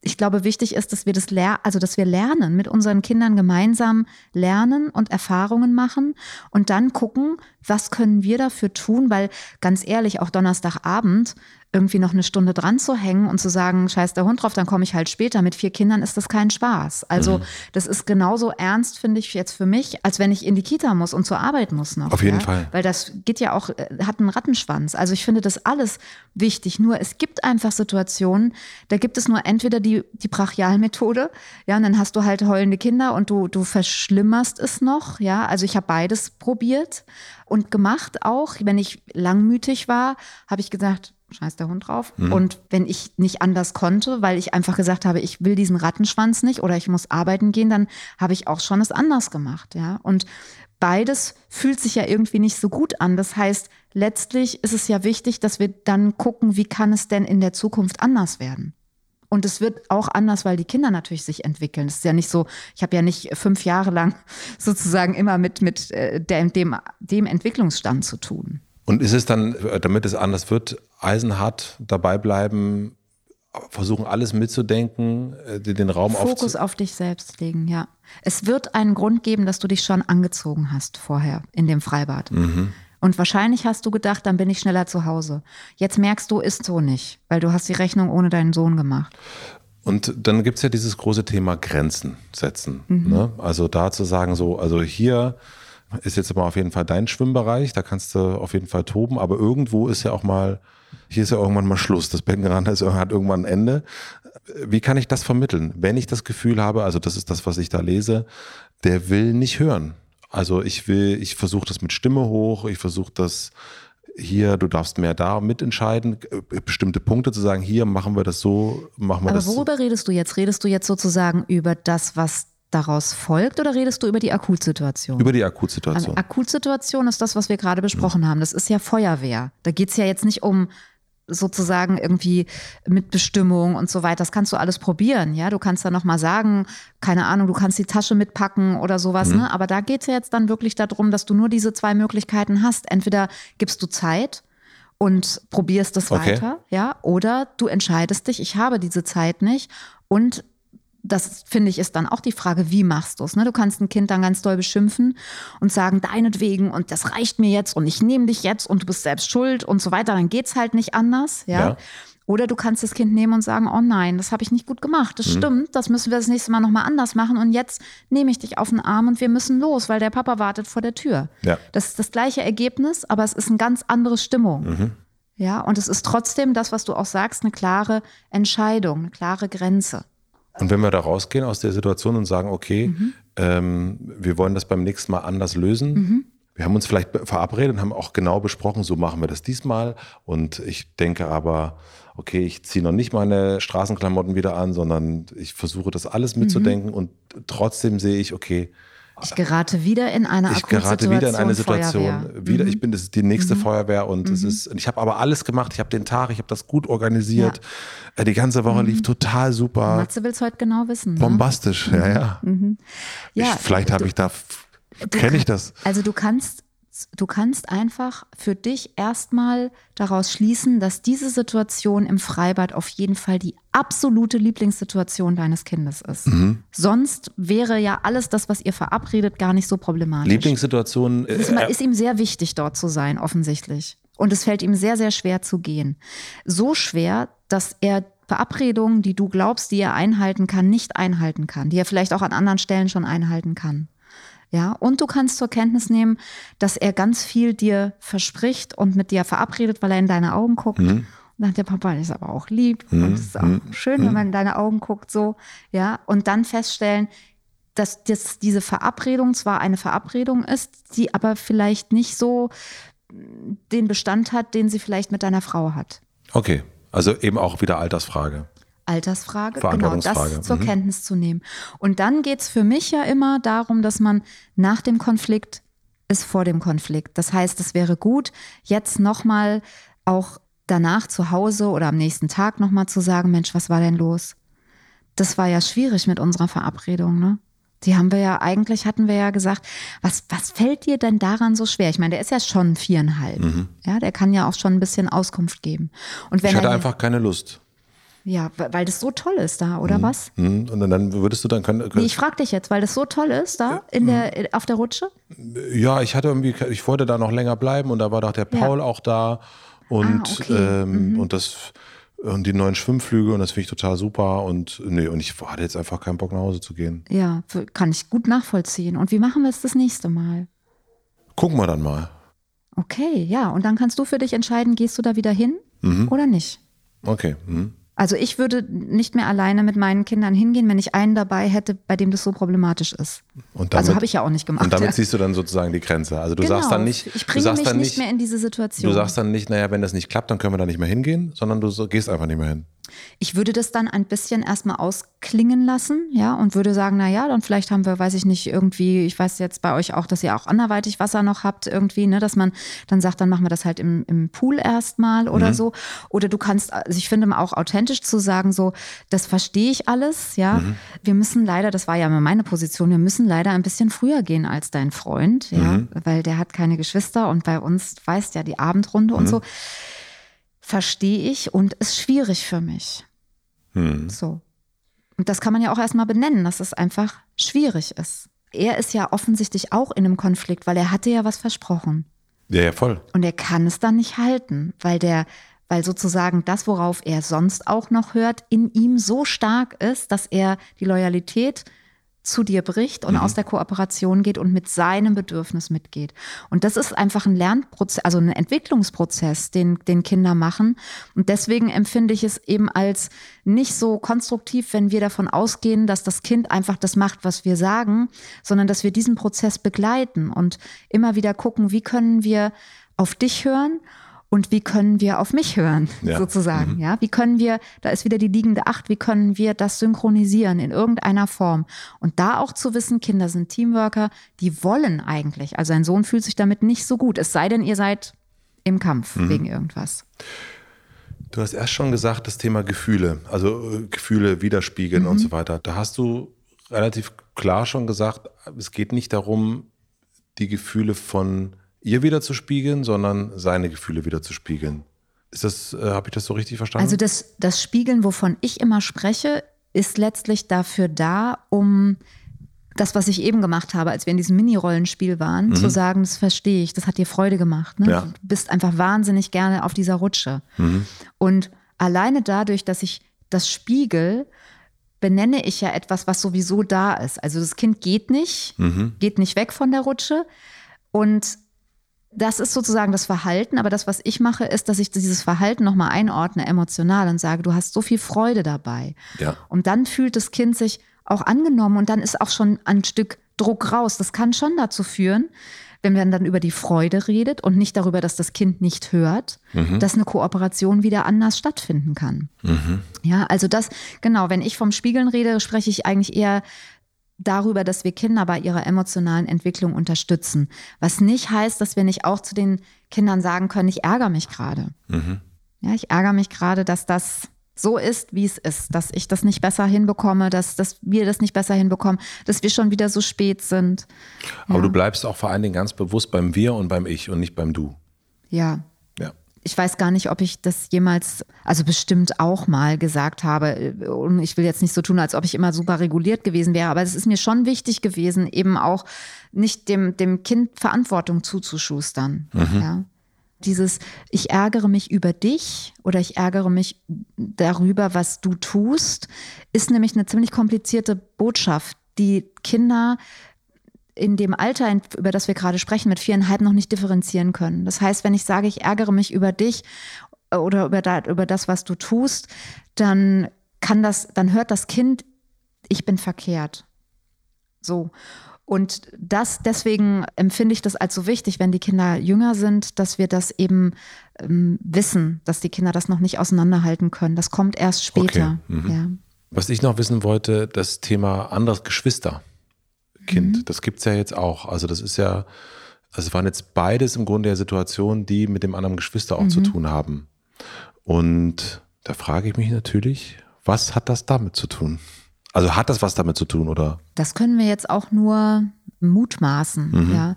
ich glaube, wichtig ist, dass wir das ler also dass wir lernen, mit unseren Kindern gemeinsam lernen und Erfahrungen machen und dann gucken, was können wir dafür tun, weil ganz ehrlich, auch Donnerstagabend irgendwie noch eine Stunde dran zu hängen und zu sagen, scheiß der Hund drauf, dann komme ich halt später. Mit vier Kindern ist das kein Spaß. Also mhm. das ist genauso ernst, finde ich jetzt für mich, als wenn ich in die Kita muss und zur Arbeit muss noch. Auf jeden ja? Fall. Weil das geht ja auch, äh, hat einen Rattenschwanz. Also ich finde das alles wichtig. Nur es gibt einfach Situationen, da gibt es nur entweder die, die Brachialmethode, ja, und dann hast du halt heulende Kinder und du, du verschlimmerst es noch, ja. Also ich habe beides probiert und gemacht auch. Wenn ich langmütig war, habe ich gesagt, scheiß der Hund drauf. Mhm. Und wenn ich nicht anders konnte, weil ich einfach gesagt habe, ich will diesen Rattenschwanz nicht oder ich muss arbeiten gehen, dann habe ich auch schon es anders gemacht, ja. Und beides fühlt sich ja irgendwie nicht so gut an. Das heißt, letztlich ist es ja wichtig, dass wir dann gucken, wie kann es denn in der Zukunft anders werden? Und es wird auch anders, weil die Kinder natürlich sich entwickeln. Es ist ja nicht so, ich habe ja nicht fünf Jahre lang sozusagen immer mit, mit äh, dem, dem Entwicklungsstand zu tun. Und ist es dann, damit es anders wird, eisenhart dabei bleiben, versuchen alles mitzudenken, äh, den Raum Fokus auf dich selbst legen, ja. Es wird einen Grund geben, dass du dich schon angezogen hast vorher in dem Freibad. Mhm. Und wahrscheinlich hast du gedacht, dann bin ich schneller zu Hause. Jetzt merkst du, ist so nicht, weil du hast die Rechnung ohne deinen Sohn gemacht. Und dann gibt es ja dieses große Thema Grenzen setzen. Mhm. Ne? Also da zu sagen, so, also hier ist jetzt immer auf jeden Fall dein Schwimmbereich, da kannst du auf jeden Fall toben, aber irgendwo ist ja auch mal, hier ist ja irgendwann mal Schluss. Das Beckenrand hat irgendwann ein Ende. Wie kann ich das vermitteln? Wenn ich das Gefühl habe, also das ist das, was ich da lese, der will nicht hören. Also ich will, ich versuche das mit Stimme hoch, ich versuche das hier, du darfst mehr da mitentscheiden, bestimmte Punkte zu sagen, hier machen wir das so, machen wir Aber das so. Aber worüber redest du jetzt? Redest du jetzt sozusagen über das, was daraus folgt oder redest du über die Akutsituation? Über die Akutsituation. Also Akutsituation ist das, was wir gerade besprochen mhm. haben. Das ist ja Feuerwehr. Da geht es ja jetzt nicht um sozusagen irgendwie Mitbestimmung und so weiter. Das kannst du alles probieren, ja. Du kannst dann nochmal sagen, keine Ahnung, du kannst die Tasche mitpacken oder sowas, mhm. ne? Aber da geht es ja jetzt dann wirklich darum, dass du nur diese zwei Möglichkeiten hast. Entweder gibst du Zeit und probierst das okay. weiter, ja, oder du entscheidest dich, ich habe diese Zeit nicht und das finde ich ist dann auch die Frage, wie machst du es? Ne? Du kannst ein Kind dann ganz doll beschimpfen und sagen, deinetwegen und das reicht mir jetzt und ich nehme dich jetzt und du bist selbst schuld und so weiter. Dann geht's halt nicht anders. Ja. ja. Oder du kannst das Kind nehmen und sagen, oh nein, das habe ich nicht gut gemacht. Das mhm. stimmt, das müssen wir das nächste Mal nochmal anders machen. Und jetzt nehme ich dich auf den Arm und wir müssen los, weil der Papa wartet vor der Tür. Ja. Das ist das gleiche Ergebnis, aber es ist eine ganz andere Stimmung. Mhm. Ja, und es ist trotzdem das, was du auch sagst, eine klare Entscheidung, eine klare Grenze. Und wenn wir da rausgehen aus der Situation und sagen, okay, mhm. ähm, wir wollen das beim nächsten Mal anders lösen, mhm. wir haben uns vielleicht verabredet und haben auch genau besprochen, so machen wir das diesmal. Und ich denke aber, okay, ich ziehe noch nicht meine Straßenklamotten wieder an, sondern ich versuche das alles mitzudenken mhm. und trotzdem sehe ich, okay, ich gerate wieder in eine Ich gerate wieder in eine Situation. Wieder, mhm. Ich bin das ist die nächste mhm. Feuerwehr und mhm. es ist. Ich habe aber alles gemacht. Ich habe den Tag, ich habe das gut organisiert. Ja. Äh, die ganze Woche lief mhm. total super. Matze will es heute genau wissen. Ne? Bombastisch, ja, ja. Mhm. ja ich, vielleicht habe ich da. Kenne ich das? Also du kannst du kannst einfach für dich erstmal daraus schließen, dass diese Situation im Freibad auf jeden Fall die absolute Lieblingssituation deines Kindes ist. Mhm. Sonst wäre ja alles das, was ihr verabredet, gar nicht so problematisch. Lieblingssituation äh, ist, ist ihm sehr wichtig, dort zu sein, offensichtlich. Und es fällt ihm sehr, sehr schwer zu gehen. So schwer, dass er Verabredungen, die du glaubst, die er einhalten kann, nicht einhalten kann, die er vielleicht auch an anderen Stellen schon einhalten kann. Ja, und du kannst zur Kenntnis nehmen, dass er ganz viel dir verspricht und mit dir verabredet, weil er in deine Augen guckt. Mhm. Und dann der Papa ist aber auch lieb. Mhm. Und es ist auch mhm. schön, wenn mhm. man in deine Augen guckt, so. Ja, und dann feststellen, dass das, diese Verabredung zwar eine Verabredung ist, die aber vielleicht nicht so den Bestand hat, den sie vielleicht mit deiner Frau hat. Okay, also eben auch wieder Altersfrage. Altersfrage, genau das zur mhm. Kenntnis zu nehmen. Und dann geht es für mich ja immer darum, dass man nach dem Konflikt ist vor dem Konflikt. Das heißt, es wäre gut, jetzt nochmal auch danach zu Hause oder am nächsten Tag nochmal zu sagen, Mensch, was war denn los? Das war ja schwierig mit unserer Verabredung, ne? Die haben wir ja, eigentlich hatten wir ja gesagt, was, was fällt dir denn daran so schwer? Ich meine, der ist ja schon viereinhalb. Mhm. Ja, der kann ja auch schon ein bisschen Auskunft geben. Und wenn ich hatte einfach keine Lust. Ja, weil das so toll ist da, oder mhm. was? Mhm. Und dann würdest du dann können. nee, ich frage dich jetzt, weil das so toll ist da in der, mhm. auf der Rutsche? Ja, ich hatte irgendwie, ich wollte da noch länger bleiben und da war doch der Paul ja. auch da und, ah, okay. ähm, mhm. und das und die neuen Schwimmflüge und das finde ich total super und nee, und ich hatte jetzt einfach keinen Bock nach Hause zu gehen. Ja, kann ich gut nachvollziehen. Und wie machen wir es das nächste Mal? Gucken wir dann mal. Okay, ja, und dann kannst du für dich entscheiden, gehst du da wieder hin mhm. oder nicht? Okay. Mhm. Also ich würde nicht mehr alleine mit meinen Kindern hingehen, wenn ich einen dabei hätte, bei dem das so problematisch ist. Damit, also habe ich ja auch nicht gemacht. Und damit ja. siehst du dann sozusagen die Grenze. Also du genau. sagst dann nicht, ich bringe mich nicht mehr in diese Situation. Du sagst dann nicht, naja, wenn das nicht klappt, dann können wir da nicht mehr hingehen, sondern du gehst einfach nicht mehr hin. Ich würde das dann ein bisschen erstmal ausklingen lassen, ja, und würde sagen, na ja, dann vielleicht haben wir, weiß ich nicht, irgendwie, ich weiß jetzt bei euch auch, dass ihr auch anderweitig Wasser noch habt irgendwie, ne, dass man dann sagt, dann machen wir das halt im, im Pool erstmal oder mhm. so. Oder du kannst, also ich finde auch authentisch zu sagen, so, das verstehe ich alles, ja. Mhm. Wir müssen leider, das war ja immer meine Position, wir müssen leider ein bisschen früher gehen als dein Freund, ja, mhm. weil der hat keine Geschwister und bei uns weißt ja die Abendrunde und mhm. so verstehe ich und ist schwierig für mich. Hm. So. Und das kann man ja auch erstmal benennen, dass es einfach schwierig ist. Er ist ja offensichtlich auch in einem Konflikt, weil er hatte ja was versprochen. Ja, ja, voll. Und er kann es dann nicht halten, weil der, weil sozusagen das, worauf er sonst auch noch hört, in ihm so stark ist, dass er die Loyalität zu dir bricht und mhm. aus der Kooperation geht und mit seinem Bedürfnis mitgeht. Und das ist einfach ein Lernprozess, also ein Entwicklungsprozess, den, den Kinder machen. Und deswegen empfinde ich es eben als nicht so konstruktiv, wenn wir davon ausgehen, dass das Kind einfach das macht, was wir sagen, sondern dass wir diesen Prozess begleiten und immer wieder gucken, wie können wir auf dich hören und wie können wir auf mich hören, ja. sozusagen. Mhm. Ja, wie können wir, da ist wieder die liegende Acht, wie können wir das synchronisieren in irgendeiner Form? Und da auch zu wissen, Kinder sind Teamworker, die wollen eigentlich. Also ein Sohn fühlt sich damit nicht so gut, es sei denn, ihr seid im Kampf mhm. wegen irgendwas. Du hast erst schon gesagt, das Thema Gefühle, also äh, Gefühle widerspiegeln mhm. und so weiter. Da hast du relativ klar schon gesagt, es geht nicht darum, die Gefühle von ihr wieder zu spiegeln, sondern seine Gefühle wieder zu spiegeln. Ist das, äh, habe ich das so richtig verstanden? Also das, das Spiegeln, wovon ich immer spreche, ist letztlich dafür da, um das, was ich eben gemacht habe, als wir in diesem Mini-Rollenspiel waren, mhm. zu sagen, das verstehe ich, das hat dir Freude gemacht. Ne? Ja. Du bist einfach wahnsinnig gerne auf dieser Rutsche. Mhm. Und alleine dadurch, dass ich das spiegel, benenne ich ja etwas, was sowieso da ist. Also das Kind geht nicht, mhm. geht nicht weg von der Rutsche. Und das ist sozusagen das Verhalten, aber das, was ich mache, ist, dass ich dieses Verhalten nochmal einordne, emotional und sage, du hast so viel Freude dabei. Ja. Und dann fühlt das Kind sich auch angenommen und dann ist auch schon ein Stück Druck raus. Das kann schon dazu führen, wenn man dann über die Freude redet und nicht darüber, dass das Kind nicht hört, mhm. dass eine Kooperation wieder anders stattfinden kann. Mhm. Ja, also das, genau, wenn ich vom Spiegeln rede, spreche ich eigentlich eher darüber, dass wir Kinder bei ihrer emotionalen Entwicklung unterstützen. Was nicht heißt, dass wir nicht auch zu den Kindern sagen können, ich ärgere mich gerade. Mhm. Ja, ich ärgere mich gerade, dass das so ist, wie es ist, dass ich das nicht besser hinbekomme, dass, dass wir das nicht besser hinbekommen, dass wir schon wieder so spät sind. Aber ja. du bleibst auch vor allen Dingen ganz bewusst beim Wir und beim Ich und nicht beim Du. Ja, ich weiß gar nicht, ob ich das jemals, also bestimmt auch mal gesagt habe. Und ich will jetzt nicht so tun, als ob ich immer super reguliert gewesen wäre, aber es ist mir schon wichtig gewesen, eben auch nicht dem, dem Kind Verantwortung zuzuschustern. Mhm. Ja. Dieses, ich ärgere mich über dich oder ich ärgere mich darüber, was du tust, ist nämlich eine ziemlich komplizierte Botschaft, die Kinder in dem Alter, über das wir gerade sprechen, mit viereinhalb noch nicht differenzieren können. Das heißt, wenn ich sage, ich ärgere mich über dich äh, oder über, da, über das, was du tust, dann kann das, dann hört das Kind, ich bin verkehrt. So. Und das, deswegen empfinde ich das als so wichtig, wenn die Kinder jünger sind, dass wir das eben ähm, wissen, dass die Kinder das noch nicht auseinanderhalten können. Das kommt erst später. Okay. Mhm. Ja. Was ich noch wissen wollte, das Thema anderes Geschwister. Kind. Mhm. Das gibt es ja jetzt auch. Also das ist ja, also es waren jetzt beides im Grunde der Situationen, die mit dem anderen Geschwister auch mhm. zu tun haben. Und da frage ich mich natürlich, was hat das damit zu tun? Also hat das was damit zu tun, oder? Das können wir jetzt auch nur mutmaßen, mhm. ja.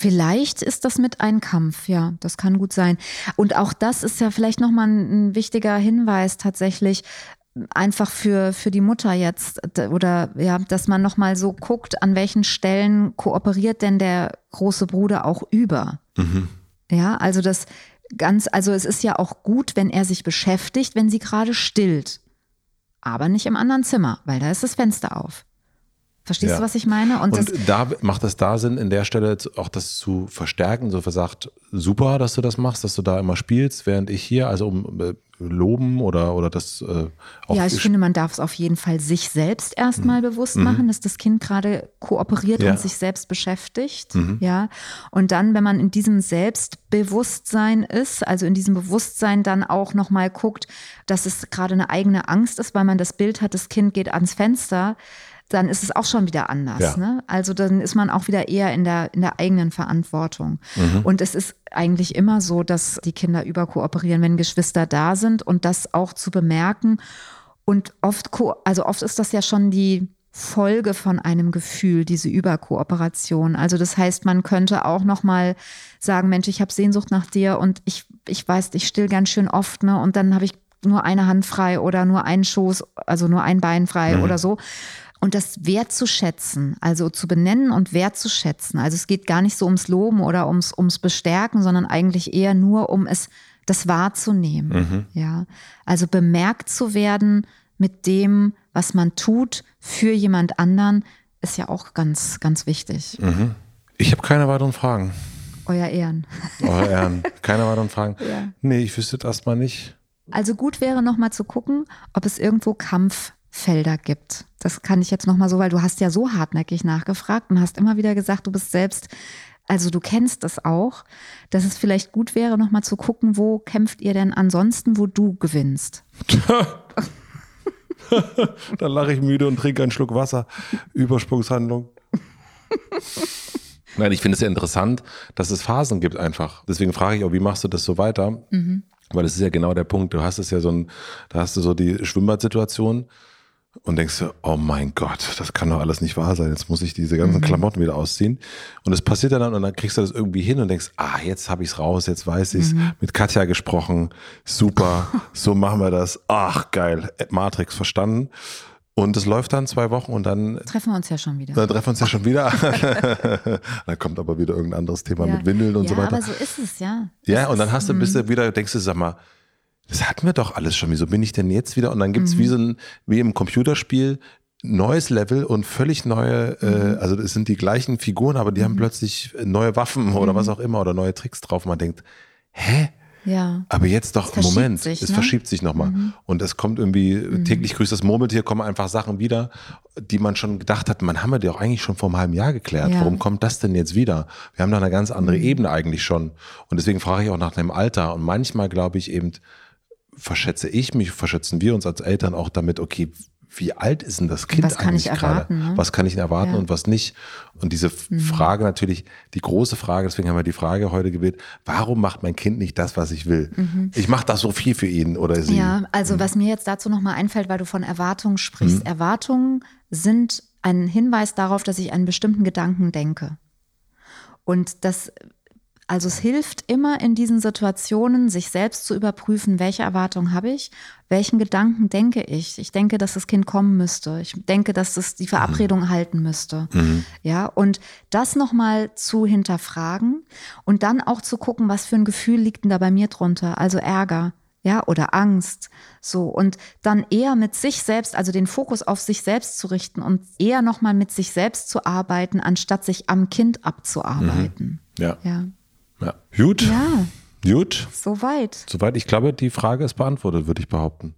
Vielleicht ist das mit ein Kampf, ja, das kann gut sein. Und auch das ist ja vielleicht nochmal ein, ein wichtiger Hinweis tatsächlich einfach für, für die Mutter jetzt oder ja, dass man nochmal so guckt, an welchen Stellen kooperiert denn der große Bruder auch über. Mhm. Ja, also das ganz, also es ist ja auch gut, wenn er sich beschäftigt, wenn sie gerade stillt. Aber nicht im anderen Zimmer, weil da ist das Fenster auf. Verstehst ja. du, was ich meine? Und, und da macht es da Sinn, in der Stelle auch das zu verstärken, so versagt, super, dass du das machst, dass du da immer spielst, während ich hier, also um äh, loben oder, oder das äh, auch. Ja, ich finde, man darf es auf jeden Fall sich selbst erstmal mhm. bewusst machen, dass das Kind gerade kooperiert ja. und sich selbst beschäftigt. Mhm. Ja. Und dann, wenn man in diesem Selbstbewusstsein ist, also in diesem Bewusstsein dann auch nochmal guckt, dass es gerade eine eigene Angst ist, weil man das Bild hat, das Kind geht ans Fenster dann ist es auch schon wieder anders. Ja. Ne? Also dann ist man auch wieder eher in der, in der eigenen Verantwortung. Mhm. Und es ist eigentlich immer so, dass die Kinder überkooperieren, wenn Geschwister da sind und das auch zu bemerken. Und oft, also oft ist das ja schon die Folge von einem Gefühl, diese Überkooperation. Also das heißt, man könnte auch noch mal sagen, Mensch, ich habe Sehnsucht nach dir und ich, ich weiß, ich still ganz schön oft, ne? Und dann habe ich nur eine Hand frei oder nur einen Schoß, also nur ein Bein frei mhm. oder so und das wertzuschätzen, also zu benennen und wertzuschätzen. Also es geht gar nicht so ums Loben oder ums, ums Bestärken, sondern eigentlich eher nur um es, das wahrzunehmen. Mhm. Ja. Also bemerkt zu werden mit dem, was man tut für jemand anderen, ist ja auch ganz, ganz wichtig. Mhm. Ich habe keine weiteren Fragen. Euer Ehren. Euer Ehren. Keine weiteren Fragen. Ja. Nee, ich wüsste das erstmal nicht. Also gut wäre nochmal zu gucken, ob es irgendwo Kampf Felder gibt. Das kann ich jetzt nochmal so, weil du hast ja so hartnäckig nachgefragt und hast immer wieder gesagt, du bist selbst, also du kennst das auch, dass es vielleicht gut wäre, nochmal zu gucken, wo kämpft ihr denn ansonsten, wo du gewinnst. Dann lache ich müde und trinke einen Schluck Wasser. Übersprungshandlung. Nein, ich finde es ja interessant, dass es Phasen gibt einfach. Deswegen frage ich auch, wie machst du das so weiter? Mhm. Weil das ist ja genau der Punkt. Du hast es ja so ein, da hast du so die Schwimmbad-Situation und denkst du, oh mein Gott, das kann doch alles nicht wahr sein. Jetzt muss ich diese ganzen mhm. Klamotten wieder ausziehen. Und es passiert dann und dann kriegst du das irgendwie hin und denkst, ah, jetzt habe ich es raus, jetzt weiß ich es. Mhm. Mit Katja gesprochen, super, so machen wir das. Ach, geil, Matrix verstanden. Und das läuft dann zwei Wochen und dann treffen wir uns ja schon wieder. Dann treffen wir uns ja schon wieder. dann kommt aber wieder irgendein anderes Thema ja. mit Windeln und ja, so weiter. Ja, aber so ist es, ja. Ja, und dann hast du, bist du mhm. wieder, denkst du, sag mal, das hatten wir doch alles schon. Wieso bin ich denn jetzt wieder? Und dann gibt's mhm. wie so ein, wie im Computerspiel, neues Level und völlig neue, äh, mhm. äh, also es sind die gleichen Figuren, aber die mhm. haben plötzlich neue Waffen oder was mhm. auch immer oder neue Tricks drauf. Man denkt, hä? Ja. Aber jetzt doch, Moment, sich, es ne? verschiebt sich nochmal. Mhm. Und es kommt irgendwie, mhm. täglich grüßt das Murmeltier, kommen einfach Sachen wieder, die man schon gedacht hat, man haben wir die auch eigentlich schon vor einem halben Jahr geklärt. Ja. Warum kommt das denn jetzt wieder? Wir haben da eine ganz andere mhm. Ebene eigentlich schon. Und deswegen frage ich auch nach dem Alter. Und manchmal glaube ich eben, verschätze ich mich, verschätzen wir uns als Eltern auch damit, okay, wie alt ist denn das Kind was eigentlich gerade? Ne? Was kann ich erwarten ja. und was nicht? Und diese mhm. Frage natürlich, die große Frage, deswegen haben wir die Frage heute gewählt, warum macht mein Kind nicht das, was ich will? Mhm. Ich mache das so viel für ihn oder sie. Ja, also mhm. was mir jetzt dazu nochmal einfällt, weil du von Erwartungen sprichst. Mhm. Erwartungen sind ein Hinweis darauf, dass ich einen bestimmten Gedanken denke. Und das also es hilft immer in diesen Situationen, sich selbst zu überprüfen, welche Erwartung habe ich, welchen Gedanken denke ich. Ich denke, dass das Kind kommen müsste. Ich denke, dass es die Verabredung mhm. halten müsste. Mhm. Ja, und das nochmal zu hinterfragen und dann auch zu gucken, was für ein Gefühl liegt denn da bei mir drunter? Also Ärger. Ja, oder Angst. So. Und dann eher mit sich selbst, also den Fokus auf sich selbst zu richten und eher nochmal mit sich selbst zu arbeiten, anstatt sich am Kind abzuarbeiten. Mhm. Ja. ja. Ja. Gut. Ja. Gut. Soweit. Soweit. Ich glaube, die Frage ist beantwortet, würde ich behaupten.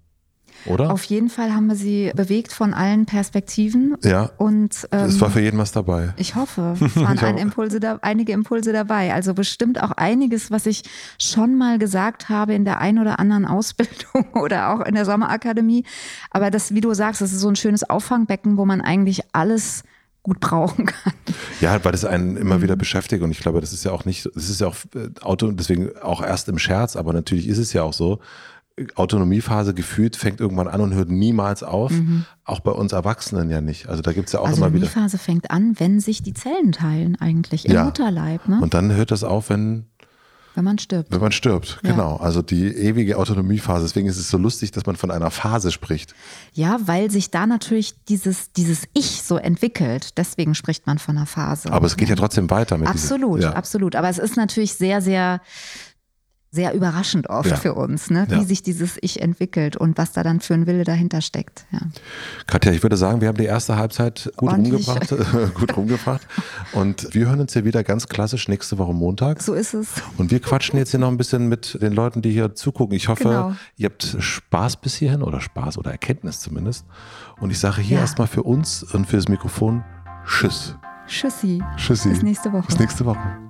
Oder? Auf jeden Fall haben wir sie bewegt von allen Perspektiven. Ja. Und ähm, es war für jeden was dabei. Ich hoffe, es waren ein Impulse da, einige Impulse dabei. Also bestimmt auch einiges, was ich schon mal gesagt habe in der ein oder anderen Ausbildung oder auch in der Sommerakademie. Aber das, wie du sagst, das ist so ein schönes Auffangbecken, wo man eigentlich alles gut brauchen kann. Ja, weil das einen immer mhm. wieder beschäftigt und ich glaube, das ist ja auch nicht, das ist ja auch äh, Auto, deswegen auch erst im Scherz, aber natürlich ist es ja auch so. Autonomiephase gefühlt fängt irgendwann an und hört niemals auf. Mhm. Auch bei uns Erwachsenen ja nicht. Also da gibt es ja auch also immer wieder. Autonomiephase fängt an, wenn sich die Zellen teilen eigentlich im ja. Mutterleib. Ne? Und dann hört das auf, wenn wenn man stirbt. Wenn man stirbt, ja. genau. Also die ewige Autonomiephase. Deswegen ist es so lustig, dass man von einer Phase spricht. Ja, weil sich da natürlich dieses, dieses Ich so entwickelt. Deswegen spricht man von einer Phase. Aber es geht ja, ja trotzdem weiter mit Absolut, diese, ja. absolut. Aber es ist natürlich sehr, sehr sehr überraschend oft ja. für uns, ne? wie ja. sich dieses Ich entwickelt und was da dann für ein Wille dahinter steckt. Ja. Katja, ich würde sagen, wir haben die erste Halbzeit gut Ordentlich. rumgebracht, gut rumgebracht. Und wir hören uns ja wieder ganz klassisch nächste Woche Montag. So ist es. Und wir quatschen jetzt hier noch ein bisschen mit den Leuten, die hier zugucken. Ich hoffe, genau. ihr habt Spaß bis hierhin oder Spaß oder Erkenntnis zumindest. Und ich sage hier ja. erstmal für uns und für das Mikrofon Tschüss. Tschüssi. Tschüssi. Bis nächste Woche. Bis nächste Woche.